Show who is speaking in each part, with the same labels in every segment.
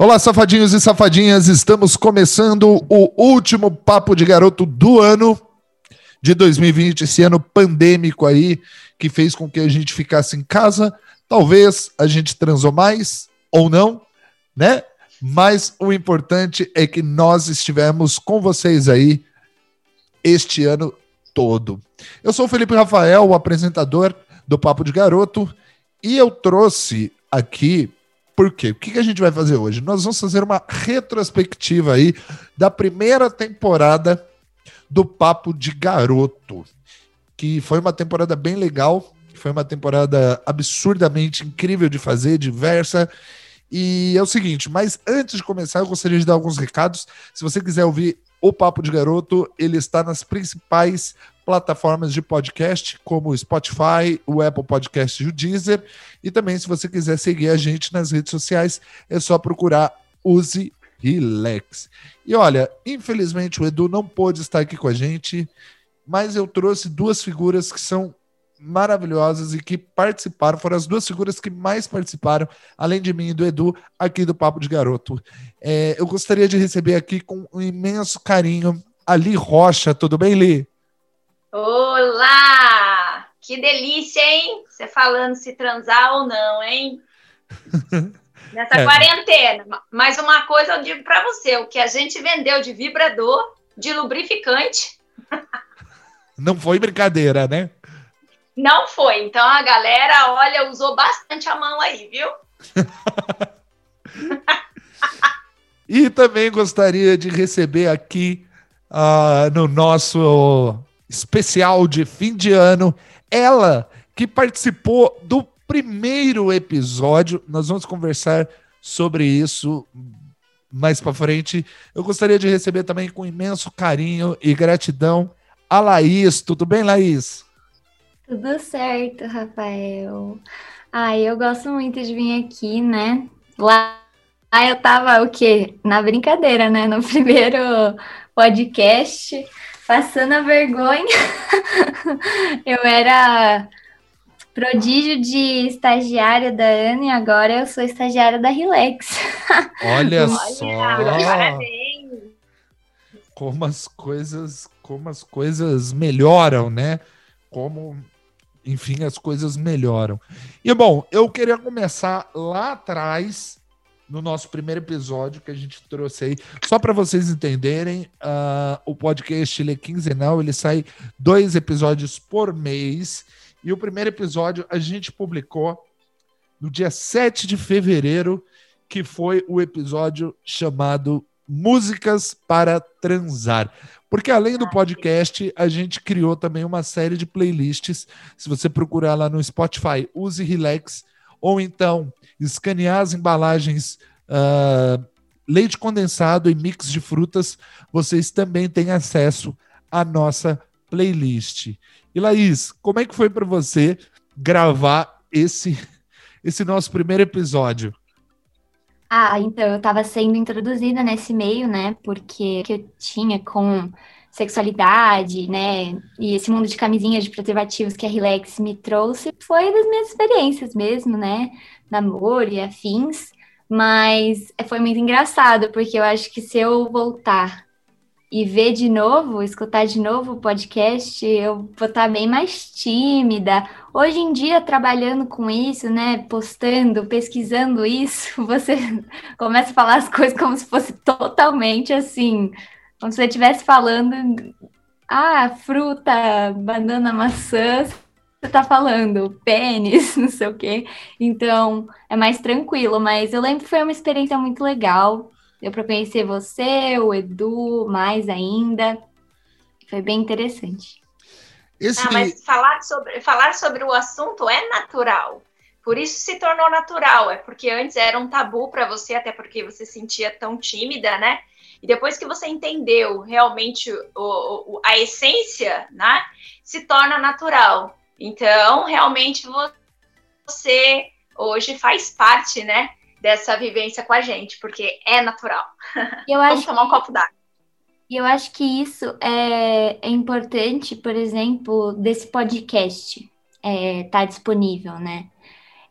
Speaker 1: Olá, safadinhos e safadinhas, estamos começando o último Papo de Garoto do ano de 2020, esse ano pandêmico aí, que fez com que a gente ficasse em casa. Talvez a gente transou mais ou não, né? Mas o importante é que nós estivemos com vocês aí este ano todo. Eu sou o Felipe Rafael, o apresentador do Papo de Garoto, e eu trouxe aqui por quê? O que a gente vai fazer hoje? Nós vamos fazer uma retrospectiva aí da primeira temporada do Papo de Garoto, que foi uma temporada bem legal, foi uma temporada absurdamente incrível de fazer, diversa. E é o seguinte, mas antes de começar, eu gostaria de dar alguns recados. Se você quiser ouvir o Papo de Garoto, ele está nas principais plataformas de podcast, como o Spotify, o Apple Podcast e o Deezer. E também, se você quiser seguir a gente nas redes sociais, é só procurar Use Relax. E olha, infelizmente o Edu não pôde estar aqui com a gente, mas eu trouxe duas figuras que são maravilhosas e que participaram, foram as duas figuras que mais participaram, além de mim e do Edu, aqui do Papo de Garoto. É, eu gostaria de receber aqui com um imenso carinho a Li Rocha. Tudo bem, Li?
Speaker 2: Olá! Que delícia, hein? Você falando se transar ou não, hein? Nessa é. quarentena. Mas uma coisa eu digo para você: o que a gente vendeu de vibrador, de lubrificante.
Speaker 1: Não foi brincadeira, né?
Speaker 2: Não foi. Então a galera, olha, usou bastante a mão aí, viu?
Speaker 1: e também gostaria de receber aqui uh, no nosso especial de fim de ano. Ela que participou do primeiro episódio. Nós vamos conversar sobre isso mais para frente. Eu gostaria de receber também com imenso carinho e gratidão a Laís. Tudo bem, Laís?
Speaker 3: Tudo certo, Rafael. Ah, eu gosto muito de vir aqui, né? Lá eu tava o quê? Na brincadeira, né? No primeiro podcast passando a vergonha. eu era prodígio de estagiária da Ana e agora eu sou estagiária da Relax.
Speaker 1: Olha só! Parabéns! Como as coisas, como as coisas melhoram, né? Como, enfim, as coisas melhoram. E bom, eu queria começar lá atrás no nosso primeiro episódio que a gente trouxe aí. Só para vocês entenderem, uh, o podcast ele é quinzenal, ele sai dois episódios por mês. E o primeiro episódio a gente publicou no dia 7 de fevereiro, que foi o episódio chamado Músicas para Transar. Porque além do podcast, a gente criou também uma série de playlists. Se você procurar lá no Spotify, use Relax, ou então escanear as embalagens uh, leite condensado e mix de frutas, vocês também têm acesso à nossa playlist. E Laís, como é que foi para você gravar esse esse nosso primeiro episódio?
Speaker 3: Ah, então eu estava sendo introduzida nesse meio, né? Porque que eu tinha com sexualidade, né? E esse mundo de camisinhas de preservativos que a Relax me trouxe foi das minhas experiências mesmo, né? Namoro e afins. Mas foi muito engraçado, porque eu acho que se eu voltar e ver de novo, escutar de novo o podcast, eu vou estar bem mais tímida. Hoje em dia, trabalhando com isso, né, postando, pesquisando isso, você começa a falar as coisas como se fosse totalmente assim, como se você estivesse falando, ah, fruta, banana, maçã, você tá falando, pênis, não sei o quê. Então, é mais tranquilo, mas eu lembro que foi uma experiência muito legal. Deu para conhecer você, o Edu, mais ainda. Foi bem interessante.
Speaker 2: Esse... Ah, mas falar sobre, falar sobre o assunto é natural. Por isso se tornou natural. É porque antes era um tabu para você, até porque você se sentia tão tímida, né? E depois que você entendeu realmente o, o, a essência, né, se torna natural. Então, realmente você hoje faz parte, né, dessa vivência com a gente, porque é natural.
Speaker 3: Eu Vamos tomar um copo d'água. E eu acho que isso é, é importante, por exemplo, desse podcast estar é, tá disponível, né?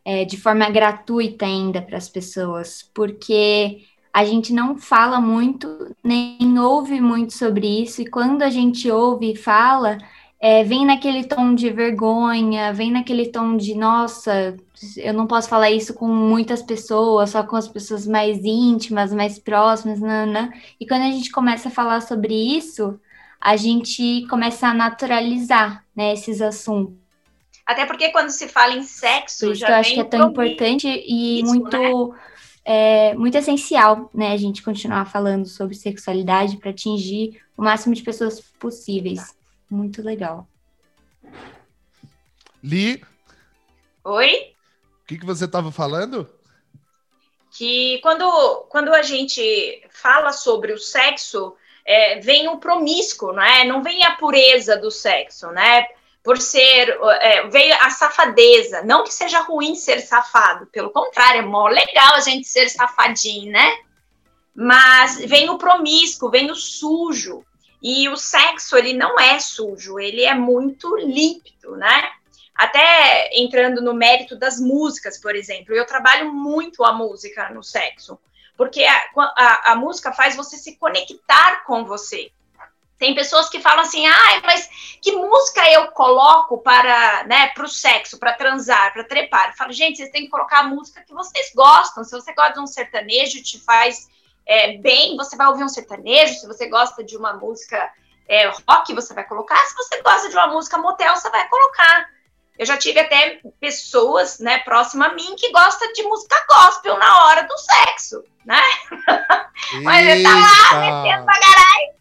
Speaker 3: É, de forma gratuita ainda para as pessoas, porque a gente não fala muito, nem ouve muito sobre isso, e quando a gente ouve e fala, é, vem naquele tom de vergonha, vem naquele tom de, nossa, eu não posso falar isso com muitas pessoas, só com as pessoas mais íntimas, mais próximas, nana. E quando a gente começa a falar sobre isso, a gente começa a naturalizar né, esses assuntos.
Speaker 2: Até porque quando se fala em sexo,
Speaker 3: isso já eu acho que é tão importante e isso, muito né? É, muito essencial, né, a gente continuar falando sobre sexualidade para atingir o máximo de pessoas possíveis. Muito legal.
Speaker 1: Li.
Speaker 2: Oi?
Speaker 1: O que, que você estava falando?
Speaker 2: Que quando, quando a gente fala sobre o sexo, é, vem o promíscuo, não é? Não vem a pureza do sexo, né? Por ser, é, veio a safadeza. Não que seja ruim ser safado, pelo contrário, é mó legal a gente ser safadinho, né? Mas vem o promíscuo, vem o sujo, e o sexo, ele não é sujo, ele é muito límpido, né? Até entrando no mérito das músicas, por exemplo, eu trabalho muito a música no sexo, porque a, a, a música faz você se conectar com você. Tem pessoas que falam assim, ah, mas que música eu coloco para, né, para o sexo, para transar, para trepar? Eu falo, gente, vocês têm que colocar a música que vocês gostam. Se você gosta de um sertanejo, te faz é, bem, você vai ouvir um sertanejo, se você gosta de uma música é, rock, você vai colocar, se você gosta de uma música motel, você vai colocar. Eu já tive até pessoas, né, próximas a mim, que gostam de música gospel na hora do sexo, né? Mas ele tá lá, metendo pra caralho.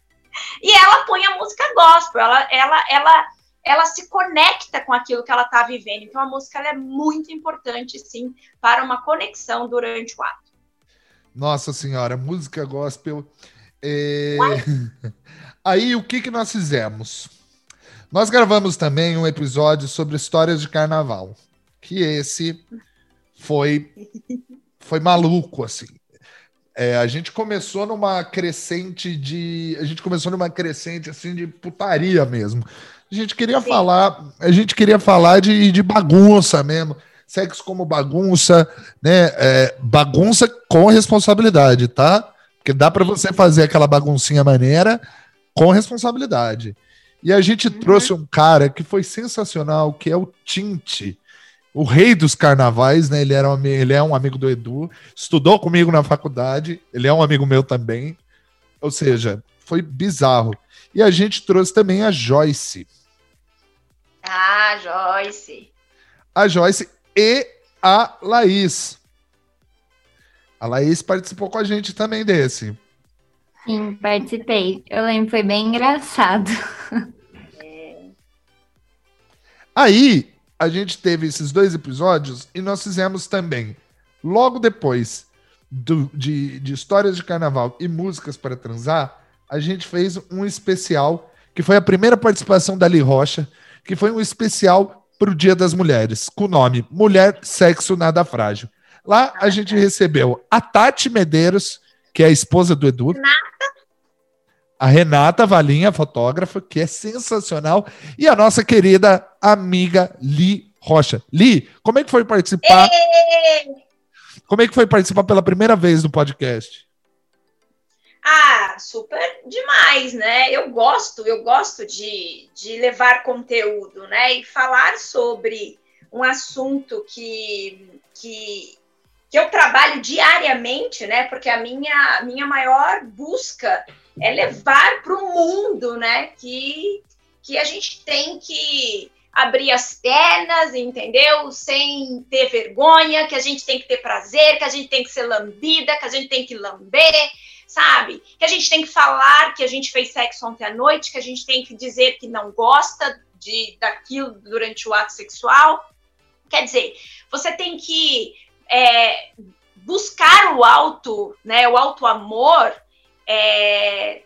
Speaker 2: E ela põe a música gospel, ela, ela, ela, ela se conecta com aquilo que ela tá vivendo. Então a música é muito importante, sim, para uma conexão durante o ato.
Speaker 1: Nossa Senhora, música gospel. É... Aí o que, que nós fizemos? Nós gravamos também um episódio sobre histórias de carnaval. Que esse foi, foi maluco, assim. É, a gente começou numa crescente de. A gente começou numa crescente assim de putaria mesmo. A gente queria Sim. falar, a gente queria falar de, de bagunça mesmo sexo como bagunça, né? É, bagunça com responsabilidade, tá? Porque dá para você fazer aquela baguncinha maneira com responsabilidade. E a gente uhum. trouxe um cara que foi sensacional, que é o Tinte, o rei dos carnavais, né? Ele, era um, ele é um amigo do Edu, estudou comigo na faculdade, ele é um amigo meu também. Ou seja, foi bizarro. E a gente trouxe também a Joyce.
Speaker 2: Ah, Joyce.
Speaker 1: A Joyce, e a Laís. A Laís participou com a gente também desse.
Speaker 3: Sim, participei. Eu lembro, foi bem engraçado.
Speaker 1: Aí, a gente teve esses dois episódios e nós fizemos também, logo depois do, de, de histórias de carnaval e músicas para transar, a gente fez um especial, que foi a primeira participação da Li Rocha, que foi um especial para o Dia das Mulheres, com o nome Mulher, Sexo, Nada Frágil. Lá a gente recebeu a Tati Medeiros, que é a esposa do Edu. Renata. A Renata Valinha, fotógrafa, que é sensacional. E a nossa querida amiga Li Rocha. Li, como é que foi participar? Ei! Como é que foi participar pela primeira vez do podcast?
Speaker 2: Ah, super demais, né? Eu gosto, eu gosto de, de levar conteúdo, né? E falar sobre um assunto que, que, que eu trabalho diariamente, né? Porque a minha, minha maior busca é levar para o mundo, né? Que, que a gente tem que abrir as pernas, entendeu? Sem ter vergonha, que a gente tem que ter prazer, que a gente tem que ser lambida, que a gente tem que lamber, sabe? Que a gente tem que falar que a gente fez sexo ontem à noite, que a gente tem que dizer que não gosta de daquilo durante o ato sexual. Quer dizer, você tem que é, buscar o alto, né, o alto amor, é,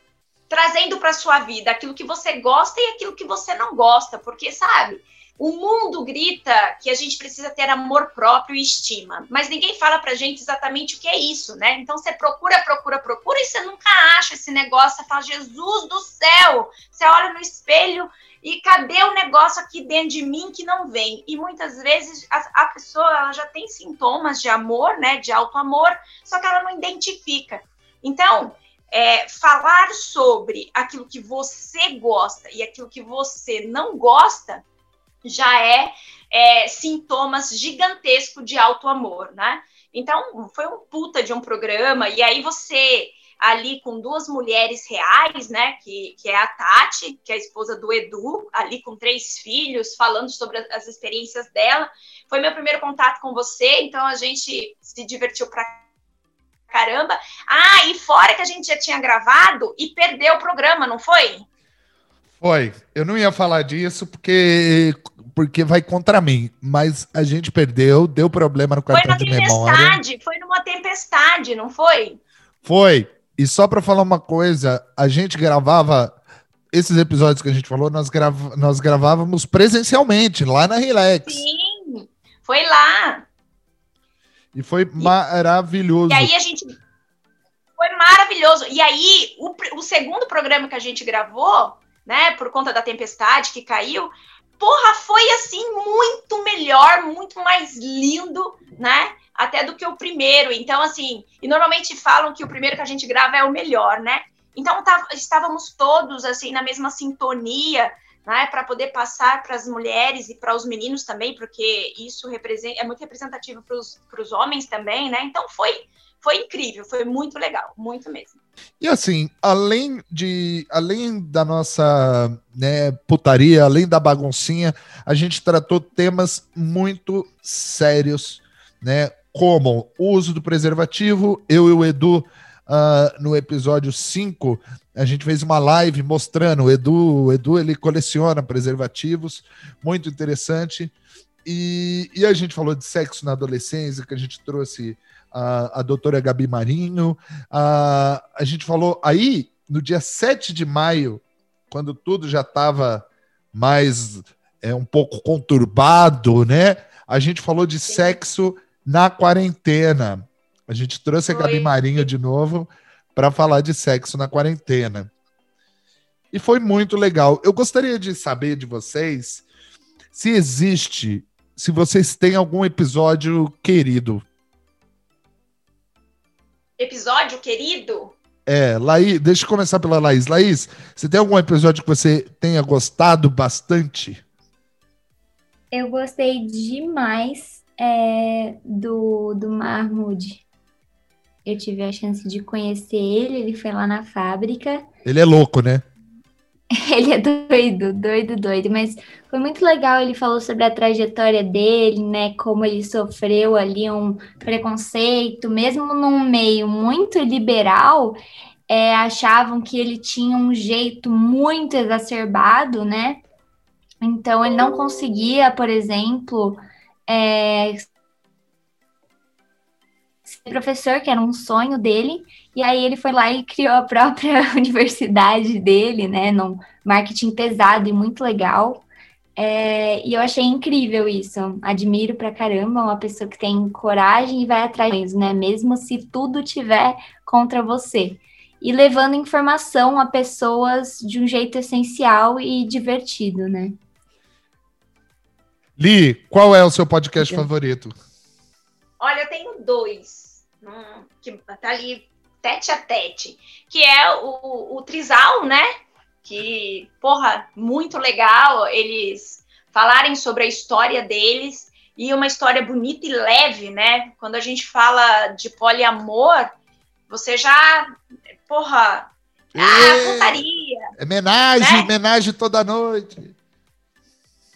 Speaker 2: trazendo para sua vida aquilo que você gosta e aquilo que você não gosta, porque sabe? O mundo grita que a gente precisa ter amor próprio e estima, mas ninguém fala pra gente exatamente o que é isso, né? Então você procura, procura, procura e você nunca acha esse negócio. Você fala, Jesus do céu! Você olha no espelho e cadê o negócio aqui dentro de mim que não vem? E muitas vezes a, a pessoa ela já tem sintomas de amor, né? De alto amor, só que ela não identifica. Então, é, falar sobre aquilo que você gosta e aquilo que você não gosta já é, é sintomas gigantescos de alto amor, né? Então, foi um puta de um programa, e aí você ali com duas mulheres reais, né? Que, que é a Tati, que é a esposa do Edu, ali com três filhos, falando sobre as experiências dela. Foi meu primeiro contato com você, então a gente se divertiu pra caramba. Ah, e fora que a gente já tinha gravado e perdeu o programa, não foi?
Speaker 1: Foi. Eu não ia falar disso porque porque vai contra mim, mas a gente perdeu, deu problema no cartão de memória.
Speaker 2: Foi numa tempestade, não foi?
Speaker 1: Foi. E só para falar uma coisa, a gente gravava esses episódios que a gente falou, nós, grava, nós gravávamos presencialmente, lá na Relax.
Speaker 2: Sim, foi lá.
Speaker 1: E foi e, maravilhoso.
Speaker 2: E aí a gente. Foi maravilhoso. E aí, o, o segundo programa que a gente gravou, né, por conta da tempestade que caiu, porra, foi assim muito melhor, muito mais lindo, né? Até do que o primeiro. Então, assim, e normalmente falam que o primeiro que a gente grava é o melhor, né? Então, tá, estávamos todos, assim, na mesma sintonia, né? Para poder passar para as mulheres e para os meninos também, porque isso é muito representativo para os homens também, né? Então, foi foi incrível, foi muito legal, muito mesmo.
Speaker 1: E assim, além de, além da nossa né, putaria, além da baguncinha, a gente tratou temas muito sérios, né? Como o uso do preservativo, eu e o Edu, uh, no episódio 5, a gente fez uma live mostrando, o Edu, o Edu ele coleciona preservativos, muito interessante. E, e a gente falou de sexo na adolescência, que a gente trouxe a, a doutora Gabi Marinho. A, a gente falou aí, no dia 7 de maio, quando tudo já estava mais é, um pouco conturbado, né? A gente falou de sexo na quarentena. A gente trouxe a Gabi Marinho de novo para falar de sexo na quarentena. E foi muito legal. Eu gostaria de saber de vocês se existe, se vocês têm algum episódio querido
Speaker 2: episódio querido?
Speaker 1: É, Laís, deixa eu começar pela Laís. Laís, você tem algum episódio que você tenha gostado bastante?
Speaker 3: Eu gostei demais é, do, do Mahmoud. Eu tive a chance de conhecer ele, ele foi lá na fábrica.
Speaker 1: Ele é louco, né?
Speaker 3: Ele é doido, doido, doido, mas foi muito legal. Ele falou sobre a trajetória dele, né? Como ele sofreu ali um preconceito, mesmo num meio muito liberal, é, achavam que ele tinha um jeito muito exacerbado, né? Então ele não conseguia, por exemplo, é, professor, que era um sonho dele, e aí ele foi lá e criou a própria universidade dele, né? Num marketing pesado e muito legal. É, e eu achei incrível isso. Admiro pra caramba uma pessoa que tem coragem e vai atrás, né? Mesmo se tudo tiver contra você. E levando informação a pessoas de um jeito essencial e divertido, né?
Speaker 1: Li, qual é o seu podcast favorito?
Speaker 2: Olha, eu tenho dois. Hum, que tá ali tete a tete, que é o, o Trisal, né? Que, porra, muito legal eles falarem sobre a história deles e uma história bonita e leve, né? Quando a gente fala de poliamor, você já, porra, ah, putaria.
Speaker 1: É homenagem, né? toda noite.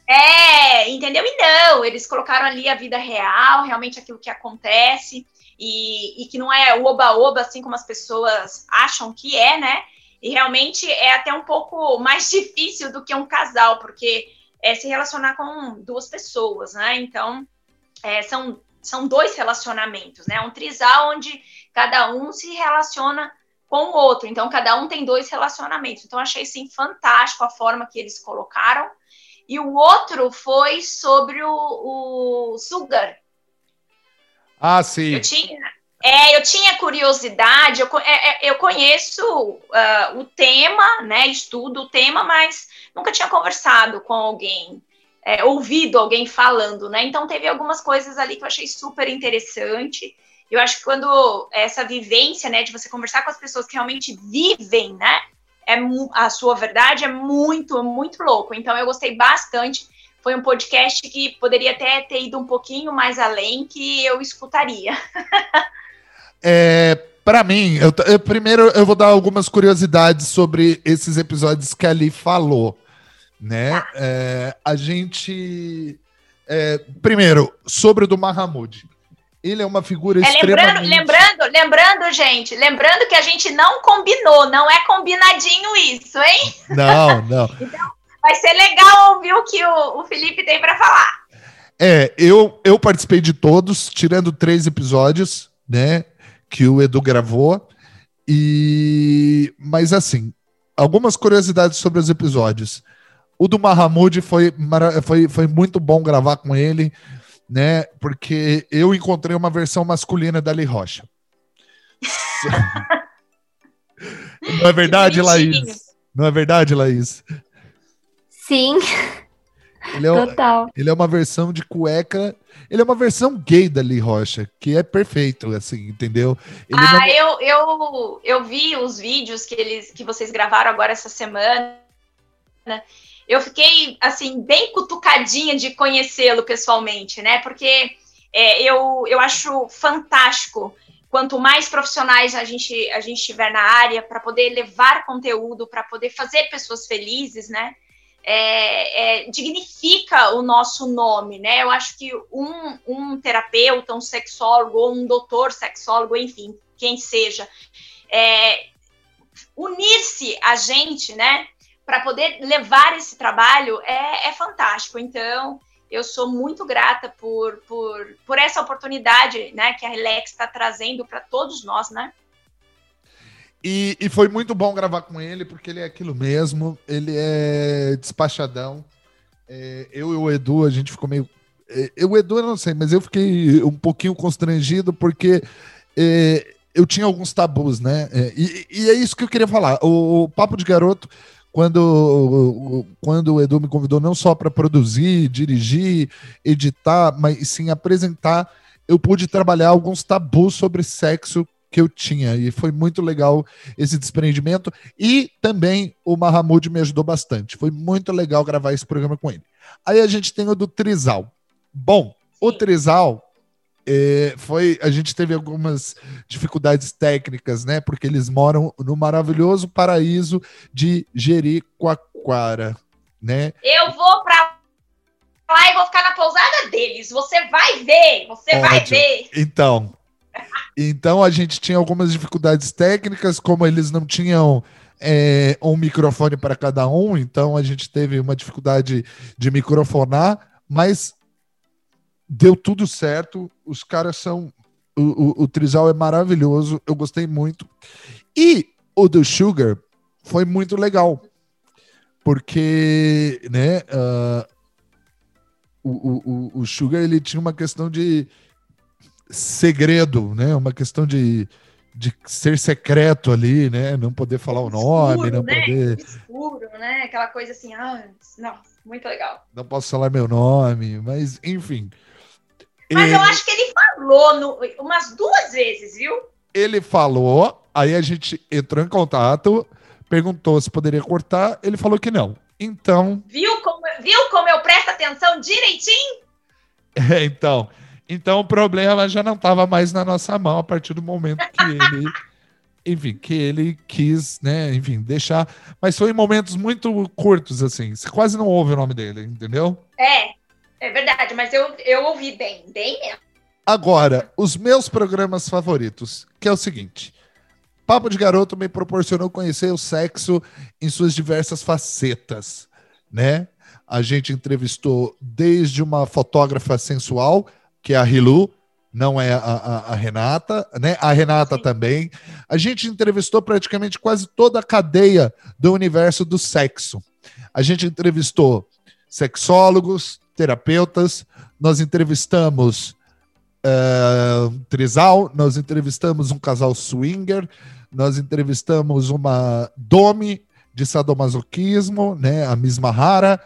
Speaker 2: É, entendeu? E não, eles colocaram ali a vida real, realmente aquilo que acontece e, e que não é o oba-oba, assim como as pessoas acham que é, né? E realmente é até um pouco mais difícil do que um casal, porque é se relacionar com duas pessoas, né? Então, é, são, são dois relacionamentos, né? Um trisal onde cada um se relaciona com o outro. Então, cada um tem dois relacionamentos. Então, achei, sim, fantástico a forma que eles colocaram. E o outro foi sobre o, o Sugar,
Speaker 1: ah, sim.
Speaker 2: Eu tinha, é, eu tinha curiosidade, eu, é, é, eu conheço uh, o tema, né? Estudo o tema, mas nunca tinha conversado com alguém, é, ouvido alguém falando, né? Então teve algumas coisas ali que eu achei super interessante. eu acho que quando essa vivência, né, de você conversar com as pessoas que realmente vivem, né, é a sua verdade é muito, muito louco. Então eu gostei bastante. Foi um podcast que poderia até ter ido um pouquinho mais além, que eu escutaria.
Speaker 1: é, para mim, eu, eu, primeiro eu vou dar algumas curiosidades sobre esses episódios que ali falou, né? Tá. É, a gente, é, primeiro, sobre o do Mahamud. Ele é uma figura é, extremamente...
Speaker 2: Lembrando, lembrando, lembrando, gente, lembrando que a gente não combinou, não é combinadinho isso, hein?
Speaker 1: Não, não.
Speaker 2: então, vai ser legal ouvir o que o, o Felipe tem para falar.
Speaker 1: É, eu, eu participei de todos, tirando três episódios, né, que o Edu gravou, e... Mas, assim, algumas curiosidades sobre os episódios. O do Mahamud foi, foi, foi muito bom gravar com ele, né? Porque eu encontrei uma versão masculina da Lee Rocha. Não é verdade, Laís? Não é verdade, Laís?
Speaker 3: Sim.
Speaker 1: Ele é, Total. Ele é uma versão de cueca. Ele é uma versão gay da Lee Rocha, que é perfeito, assim, entendeu? Ele
Speaker 2: ah, não... eu, eu, eu vi os vídeos que, eles, que vocês gravaram agora essa semana eu fiquei, assim, bem cutucadinha de conhecê-lo pessoalmente, né? Porque é, eu, eu acho fantástico quanto mais profissionais a gente, a gente tiver na área para poder levar conteúdo, para poder fazer pessoas felizes, né? É, é, dignifica o nosso nome, né? Eu acho que um, um terapeuta, um sexólogo, ou um doutor sexólogo, enfim, quem seja, é, unir-se a gente, né? para poder levar esse trabalho é, é, fantástico. Então, eu sou muito grata por, por, por essa oportunidade né, que a Relax está trazendo para todos nós, né?
Speaker 1: E, e, foi muito bom gravar com ele, porque ele é aquilo mesmo, ele é despachadão. É, eu e o Edu, a gente ficou meio. É, eu, o Edu, eu não sei, mas eu fiquei um pouquinho constrangido, porque é, eu tinha alguns tabus, né? É, e, e, é isso que eu queria falar. O, o Papo de Garoto quando, quando o Edu me convidou não só para produzir, dirigir, editar, mas sim apresentar, eu pude trabalhar alguns tabus sobre sexo que eu tinha. E foi muito legal esse desprendimento. E também o Mahamud me ajudou bastante. Foi muito legal gravar esse programa com ele. Aí a gente tem o do Trizal. Bom, o Trizal é, foi a gente teve algumas dificuldades técnicas, né? Porque eles moram no maravilhoso paraíso de Jericoacoara, né?
Speaker 2: Eu vou para lá e vou ficar na pousada deles. Você vai ver, você vai ver.
Speaker 1: Então, então a gente tinha algumas dificuldades técnicas, como eles não tinham é, um microfone para cada um, então a gente teve uma dificuldade de microfonar, mas deu tudo certo. Os caras são. O, o, o Trizal é maravilhoso, eu gostei muito. E o do Sugar foi muito legal, porque, né, uh, o, o, o Sugar ele tinha uma questão de segredo, né, uma questão de, de ser secreto ali, né, não poder falar o nome, não
Speaker 2: né?
Speaker 1: poder...
Speaker 2: Escuro, né, aquela coisa assim, ah, não, muito legal.
Speaker 1: Não posso falar meu nome, mas, enfim...
Speaker 2: Mas eu acho que ele falou no, umas duas vezes, viu?
Speaker 1: Ele falou, aí a gente entrou em contato, perguntou se poderia cortar, ele falou que não. Então.
Speaker 2: Viu como, viu como eu presto atenção direitinho?
Speaker 1: É, então. Então o problema já não estava mais na nossa mão a partir do momento que ele. enfim, que ele quis, né, enfim, deixar. Mas foi em momentos muito curtos, assim. Você quase não ouve o nome dele, entendeu?
Speaker 2: É, é verdade, mas eu, eu ouvi bem, bem mesmo.
Speaker 1: Agora, os meus programas favoritos, que é o seguinte. Papo de Garoto me proporcionou conhecer o sexo em suas diversas facetas, né? A gente entrevistou desde uma fotógrafa sensual, que é a Hilu, não é a, a, a, Renata, né? A Renata Sim. também. A gente entrevistou praticamente quase toda a cadeia do universo do sexo. A gente entrevistou sexólogos, terapeutas, nós entrevistamos uh, um trisal, nós entrevistamos um casal swinger, nós entrevistamos uma Domi de sadomasoquismo, né, a Misma Rara,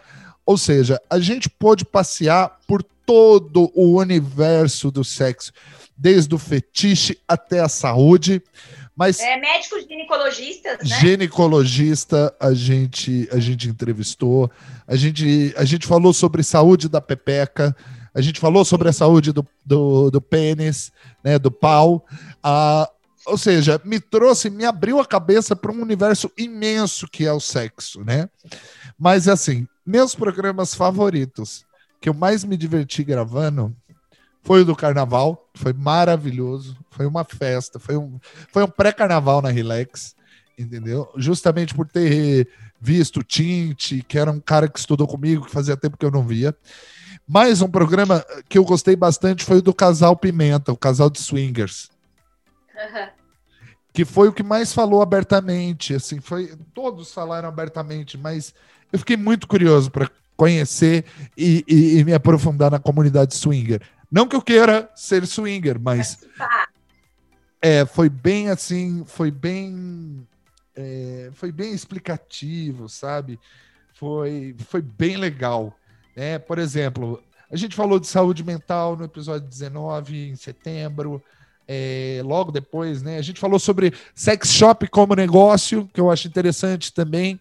Speaker 1: ou seja, a gente pôde passear por todo o universo do sexo, desde o fetiche até a saúde. Mas
Speaker 2: é, médicos ginecologistas, né?
Speaker 1: Ginecologista a gente, a gente entrevistou, a gente, a gente falou sobre saúde da pepeca, a gente falou sobre a saúde do, do, do pênis, né, do pau. Ah, ou seja, me trouxe, me abriu a cabeça para um universo imenso que é o sexo, né? Mas assim, meus programas favoritos, que eu mais me diverti gravando, foi o do carnaval, foi maravilhoso, foi uma festa, foi um, foi um pré-carnaval na Relax, entendeu? Justamente por ter visto o Tinte, que era um cara que estudou comigo, que fazia tempo que eu não via. Mais um programa que eu gostei bastante foi o do Casal Pimenta, o casal de swingers. Que foi o que mais falou abertamente, assim, foi todos falaram abertamente, mas eu fiquei muito curioso para conhecer e, e, e, me aprofundar na comunidade swinger. Não que eu queira ser swinger, mas é, foi bem assim, foi bem, é, foi bem explicativo, sabe? Foi, foi bem legal. Né? Por exemplo, a gente falou de saúde mental no episódio 19, em setembro. É, logo depois, né? A gente falou sobre sex shop como negócio, que eu acho interessante também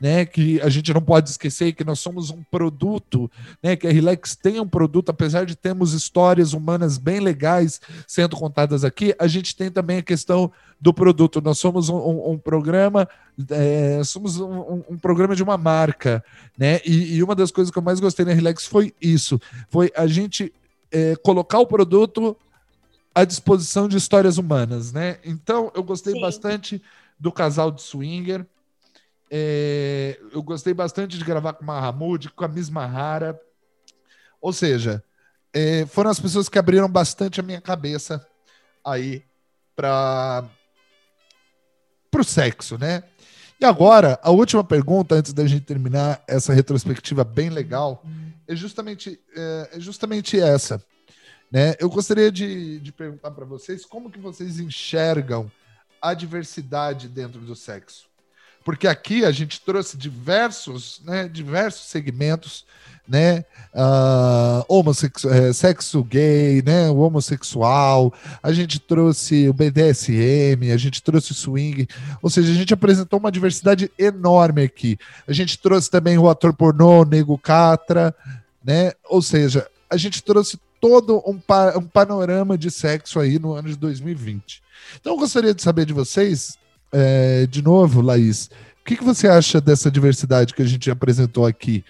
Speaker 1: né, que a gente não pode esquecer que nós somos um produto, né, que a Relax tem um produto, apesar de termos histórias humanas bem legais sendo contadas aqui, a gente tem também a questão do produto. Nós somos um, um, um programa, é, somos um, um, programa de uma marca, né? E, e, uma das coisas que eu mais gostei na Relax foi isso, foi a gente é, colocar o produto à disposição de histórias humanas, né? Então eu gostei Sim. bastante do casal de swinger é, eu gostei bastante de gravar com o Mahamud, com a Miss Mahara. Ou seja, é, foram as pessoas que abriram bastante a minha cabeça aí para o sexo, né? E agora, a última pergunta, antes da gente terminar essa retrospectiva bem legal, é justamente, é, é justamente essa. Né? Eu gostaria de, de perguntar para vocês como que vocês enxergam a diversidade dentro do sexo porque aqui a gente trouxe diversos, né, diversos segmentos, né, uh, sexo gay, né, o homossexual, a gente trouxe o BDSM, a gente trouxe o swing, ou seja, a gente apresentou uma diversidade enorme aqui. A gente trouxe também o ator pornô, Nego Catra, né, ou seja, a gente trouxe todo um, pa um panorama de sexo aí no ano de 2020. Então eu gostaria de saber de vocês é, de novo, Laís, o que, que você acha dessa diversidade que a gente apresentou aqui?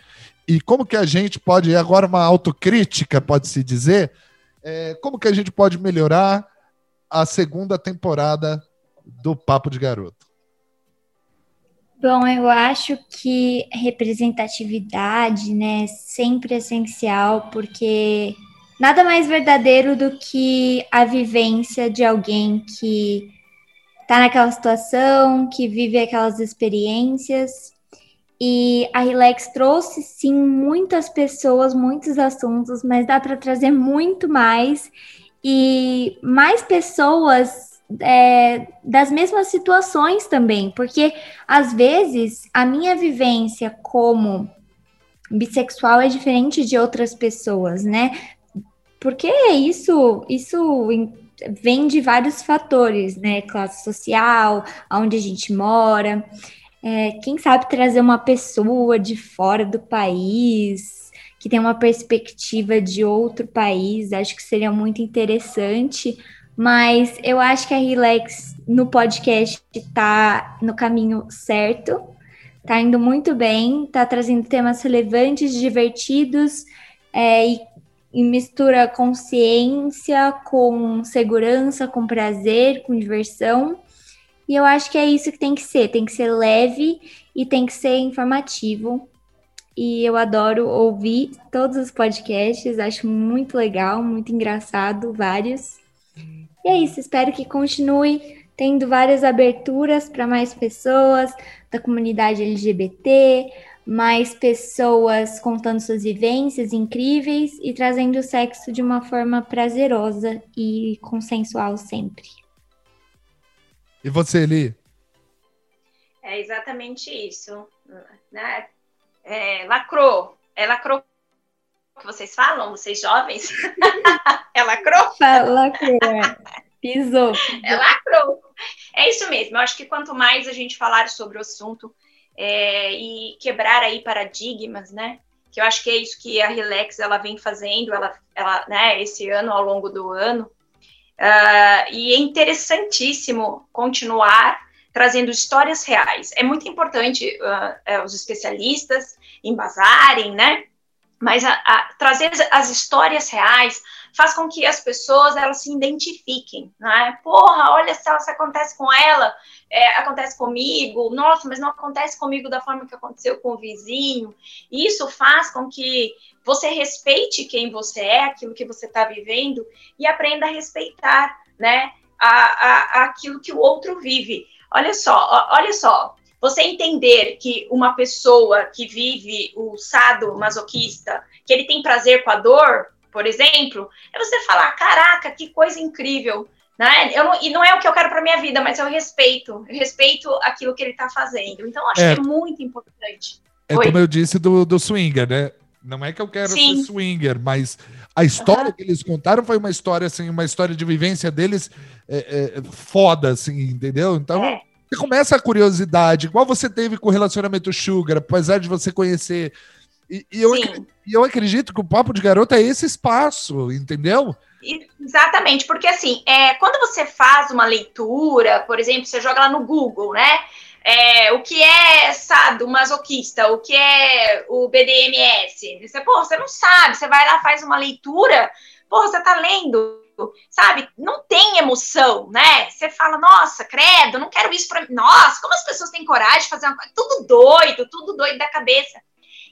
Speaker 1: E como que a gente pode, agora uma autocrítica, pode-se dizer, é, como que a gente pode melhorar a segunda temporada do Papo de Garoto?
Speaker 3: Bom, eu acho que representatividade, né, sempre é essencial, porque nada mais verdadeiro do que a vivência de alguém que tá naquela situação, que vive aquelas experiências. E a Relax trouxe sim muitas pessoas, muitos assuntos, mas dá para trazer muito mais e mais pessoas é, das mesmas situações também, porque às vezes a minha vivência como bissexual é diferente de outras pessoas, né? Porque isso, isso vem de vários fatores, né? Classe social, onde a gente mora. É, quem sabe trazer uma pessoa de fora do país, que tem uma perspectiva de outro país, acho que seria muito interessante. Mas eu acho que a Relax no podcast está no caminho certo, está indo muito bem, está trazendo temas relevantes, divertidos é, e e mistura consciência com segurança, com prazer, com diversão. E eu acho que é isso que tem que ser, tem que ser leve e tem que ser informativo. E eu adoro ouvir todos os podcasts, acho muito legal, muito engraçado, vários. E é isso, espero que continue tendo várias aberturas para mais pessoas da comunidade LGBT, mais pessoas contando suas vivências incríveis e trazendo o sexo de uma forma prazerosa e consensual sempre.
Speaker 1: E você, Eli?
Speaker 2: É exatamente isso. Né? É, lacrou. É lacrou que vocês falam, vocês jovens? é lacrou?
Speaker 3: Lacrou. Pisou.
Speaker 2: É lacrou. É isso mesmo. Eu acho que quanto mais a gente falar sobre o assunto é, e quebrar aí paradigmas, né? Que eu acho que é isso que a Relax ela vem fazendo, ela, ela, né? Esse ano ao longo do ano. Uh, e é interessantíssimo continuar trazendo histórias reais. É muito importante uh, os especialistas embasarem, né? Mas a, a, trazer as histórias reais faz com que as pessoas elas se identifiquem, né? Porra, olha se acontece com ela, é, acontece comigo, nossa, mas não acontece comigo da forma que aconteceu com o vizinho. Isso faz com que você respeite quem você é, aquilo que você está vivendo e aprenda a respeitar, né? A, a, aquilo que o outro vive. Olha só, olha só, você entender que uma pessoa que vive o sado masoquista, que ele tem prazer com a dor, por exemplo, é você falar, caraca, que coisa incrível, né? Eu não, e não é o que eu quero para minha vida, mas eu respeito, eu respeito aquilo que ele está fazendo. Então, acho é, que é muito importante.
Speaker 1: É Oi? como eu disse do, do swinger, né? Não é que eu quero Sim. ser swinger, mas a história uhum. que eles contaram foi uma história, assim, uma história de vivência deles é, é, foda, assim, entendeu? Então, é. você começa a curiosidade, igual você teve com o relacionamento Sugar, apesar de você conhecer. E, e eu, acredito, eu acredito que o Papo de Garota é esse espaço, entendeu?
Speaker 2: Exatamente, porque assim, é, quando você faz uma leitura, por exemplo, você joga lá no Google, né? é, o que é sado masoquista, o que é o BDMS. Você, porra, você não sabe, você vai lá, faz uma leitura, porra, você tá lendo, sabe? Não tem emoção, né? Você fala, nossa, credo, não quero isso pra mim. Nossa, como as pessoas têm coragem de fazer uma coisa? Tudo doido, tudo doido da cabeça.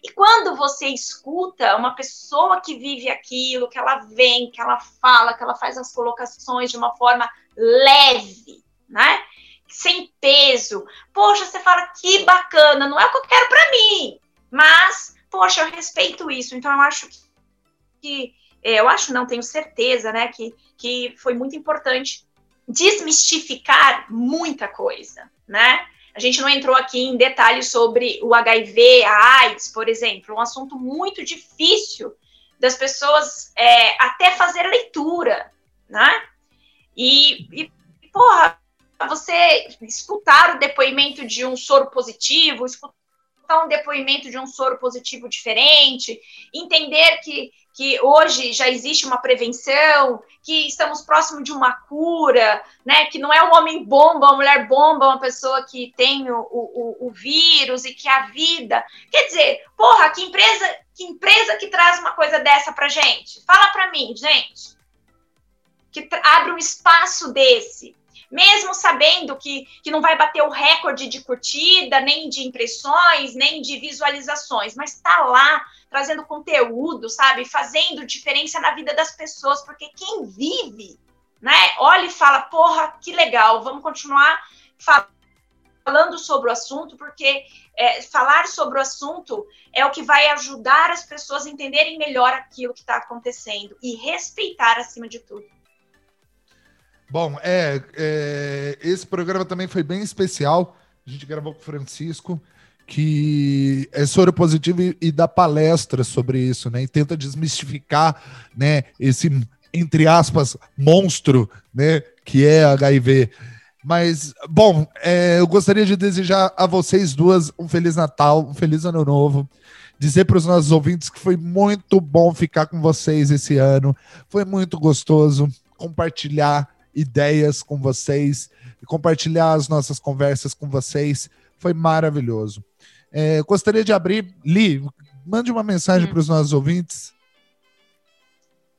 Speaker 2: E quando você escuta uma pessoa que vive aquilo, que ela vem, que ela fala, que ela faz as colocações de uma forma leve, né? sem peso. Poxa, você fala que bacana, não é o que eu quero para mim, mas poxa, eu respeito isso. Então eu acho que, que é, eu acho, não tenho certeza, né, que, que foi muito importante desmistificar muita coisa, né? A gente não entrou aqui em detalhes sobre o HIV, a AIDS, por exemplo, um assunto muito difícil das pessoas é, até fazer leitura, né? E, e porra, você escutar o depoimento de um soro positivo, escutar um depoimento de um soro positivo diferente, entender que, que hoje já existe uma prevenção, que estamos próximo de uma cura, né? Que não é um homem bomba, uma mulher bomba, uma pessoa que tem o, o, o vírus e que a vida. Quer dizer, porra, que empresa, que empresa que traz uma coisa dessa pra gente? Fala pra mim, gente. Que abre um espaço desse mesmo sabendo que, que não vai bater o recorde de curtida, nem de impressões, nem de visualizações, mas está lá trazendo conteúdo, sabe? Fazendo diferença na vida das pessoas, porque quem vive, né, olha e fala, porra, que legal, vamos continuar falando sobre o assunto, porque é, falar sobre o assunto é o que vai ajudar as pessoas a entenderem melhor aquilo que está acontecendo e respeitar acima de tudo.
Speaker 1: Bom, é, é, esse programa também foi bem especial. A gente gravou com o Francisco, que é soro positivo e, e dá palestra sobre isso, né? E tenta desmistificar, né? Esse entre aspas monstro, né? Que é HIV. Mas, bom, é, eu gostaria de desejar a vocês duas um Feliz Natal, um Feliz Ano Novo. Dizer para os nossos ouvintes que foi muito bom ficar com vocês esse ano. Foi muito gostoso compartilhar ideias com vocês e compartilhar as nossas conversas com vocês. Foi maravilhoso. É, gostaria de abrir. Li, mande uma mensagem hum. para os nossos ouvintes.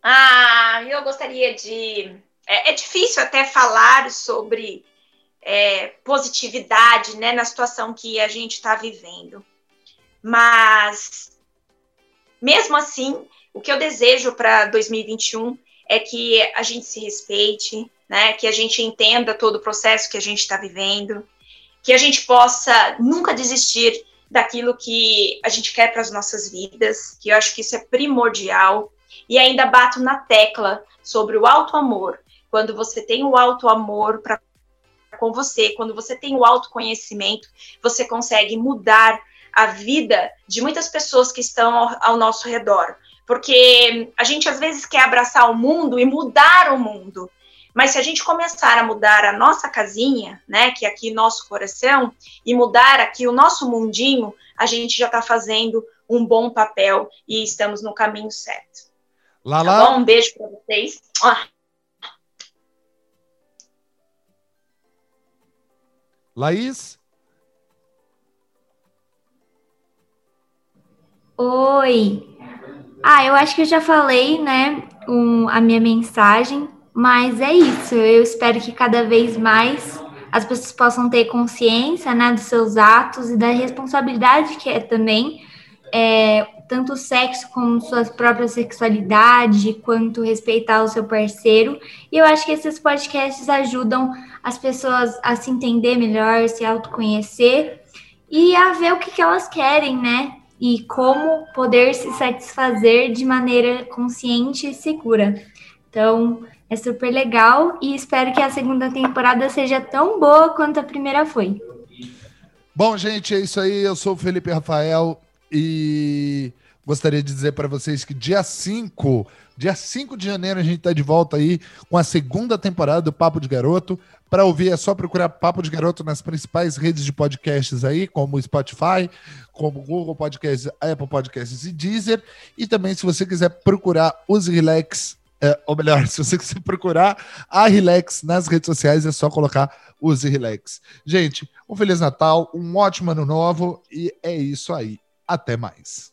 Speaker 2: Ah, eu gostaria de. É, é difícil até falar sobre é, positividade né, na situação que a gente está vivendo. Mas, mesmo assim, o que eu desejo para 2021 é que a gente se respeite, né? Que a gente entenda todo o processo que a gente está vivendo, que a gente possa nunca desistir daquilo que a gente quer para as nossas vidas, que eu acho que isso é primordial. E ainda bato na tecla sobre o alto amor. Quando você tem o alto amor para com você, quando você tem o autoconhecimento, você consegue mudar a vida de muitas pessoas que estão ao, ao nosso redor. Porque a gente às vezes quer abraçar o mundo e mudar o mundo. Mas se a gente começar a mudar a nossa casinha, né, que é aqui nosso coração, e mudar aqui o nosso mundinho, a gente já está fazendo um bom papel e estamos no caminho certo.
Speaker 1: Lá, tá lá.
Speaker 2: Um beijo para vocês. Ah.
Speaker 1: Laís?
Speaker 3: Oi. Ah, eu acho que eu já falei, né, um, a minha mensagem, mas é isso. Eu espero que cada vez mais as pessoas possam ter consciência, né, dos seus atos e da responsabilidade que é também é, tanto o sexo como sua própria sexualidade, quanto respeitar o seu parceiro. E eu acho que esses podcasts ajudam as pessoas a se entender melhor, se autoconhecer e a ver o que, que elas querem, né? E como poder se satisfazer de maneira consciente e segura. Então, é super legal e espero que a segunda temporada seja tão boa quanto a primeira foi.
Speaker 1: Bom, gente, é isso aí. Eu sou o Felipe Rafael e gostaria de dizer para vocês que dia 5, dia 5 de janeiro, a gente está de volta aí com a segunda temporada do Papo de Garoto. Para ouvir é só procurar Papo de Garoto nas principais redes de podcasts aí, como Spotify, como Google Podcasts, Apple Podcasts e Deezer. E também, se você quiser procurar os Relax, é, ou melhor, se você quiser procurar a Relax nas redes sociais, é só colocar os Relax. Gente, um Feliz Natal, um ótimo ano novo e é isso aí. Até mais.